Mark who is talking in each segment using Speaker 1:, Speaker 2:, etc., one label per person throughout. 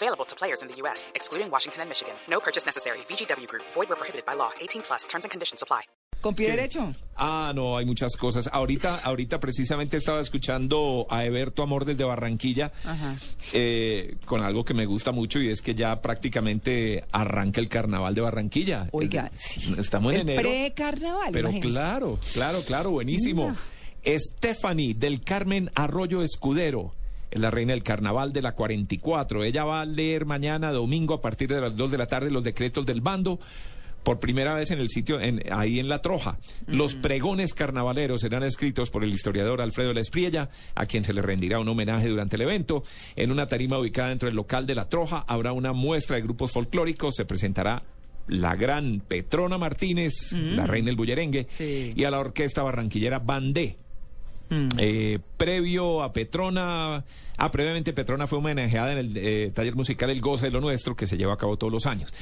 Speaker 1: Available to players in the U.S., excluding Washington and Michigan. No purchase necessary. VGW Group. Void where prohibited by law. 18 plus. Terms and conditions apply.
Speaker 2: ¿Con pie derecho?
Speaker 3: Ah, no, hay muchas cosas. Ahorita, ahorita precisamente estaba escuchando a Eberto Amor desde Barranquilla eh, con algo que me gusta mucho y es que ya prácticamente arranca el carnaval de Barranquilla.
Speaker 2: Oiga,
Speaker 3: Eh,
Speaker 2: sí.
Speaker 3: Estamos en
Speaker 2: El
Speaker 3: enero.
Speaker 2: precarnaval,
Speaker 3: Pero
Speaker 2: imagínese.
Speaker 3: claro, claro, claro, buenísimo. Stephanie del Carmen Arroyo Escudero. Es la reina del carnaval de la 44. Ella va a leer mañana, domingo, a partir de las 2 de la tarde, los decretos del bando. Por primera vez en el sitio, en- ahí en La Troja. Los pregones carnavaleros serán escritos por el historiador Alfredo La Espriella, a quien se le rendirá un homenaje durante el evento. En una tarima ubicada dentro del local de La Troja habrá una muestra de grupos folclóricos. Se presentará la gran Petrona Martínez, la reina del bullerengue,
Speaker 2: Sí.
Speaker 3: y a la orquesta barranquillera Bandé. Eh, previo a Petrona, ah, previamente Petrona fue homenajeada en el eh, taller musical El Goce de lo Nuestro, que se lleva a cabo todos los años.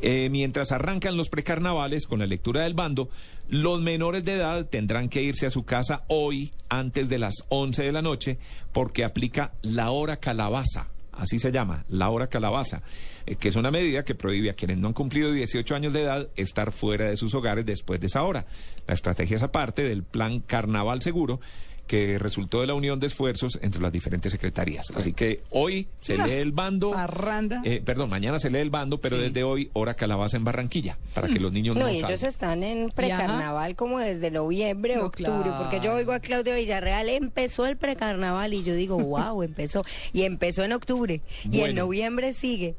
Speaker 3: Eh, mientras arrancan los precarnavales con la lectura del bando, los menores de edad tendrán que irse a su casa hoy antes de las 11 de la noche porque aplica la hora calabaza. Así se llama, la hora calabaza, eh, que es una medida que prohíbe a quienes no han cumplido 18 años de edad estar fuera de sus hogares después de esa hora. La estrategia es aparte del plan Carnaval Seguro, que resultó de la unión de esfuerzos entre las diferentes secretarías. Así que hoy se lee el bando.
Speaker 2: parranda.
Speaker 3: eh, perdón, mañana se lee el bando, pero desde hoy, hora calabaza en Barranquilla, para que los niños no,
Speaker 4: No, y ellos están en precarnaval como desde noviembre,
Speaker 2: No,
Speaker 4: octubre, porque yo oigo a Claudia Villarreal, empezó el precarnaval y yo digo, wow, empezó. Y empezó en octubre y en noviembre sigue.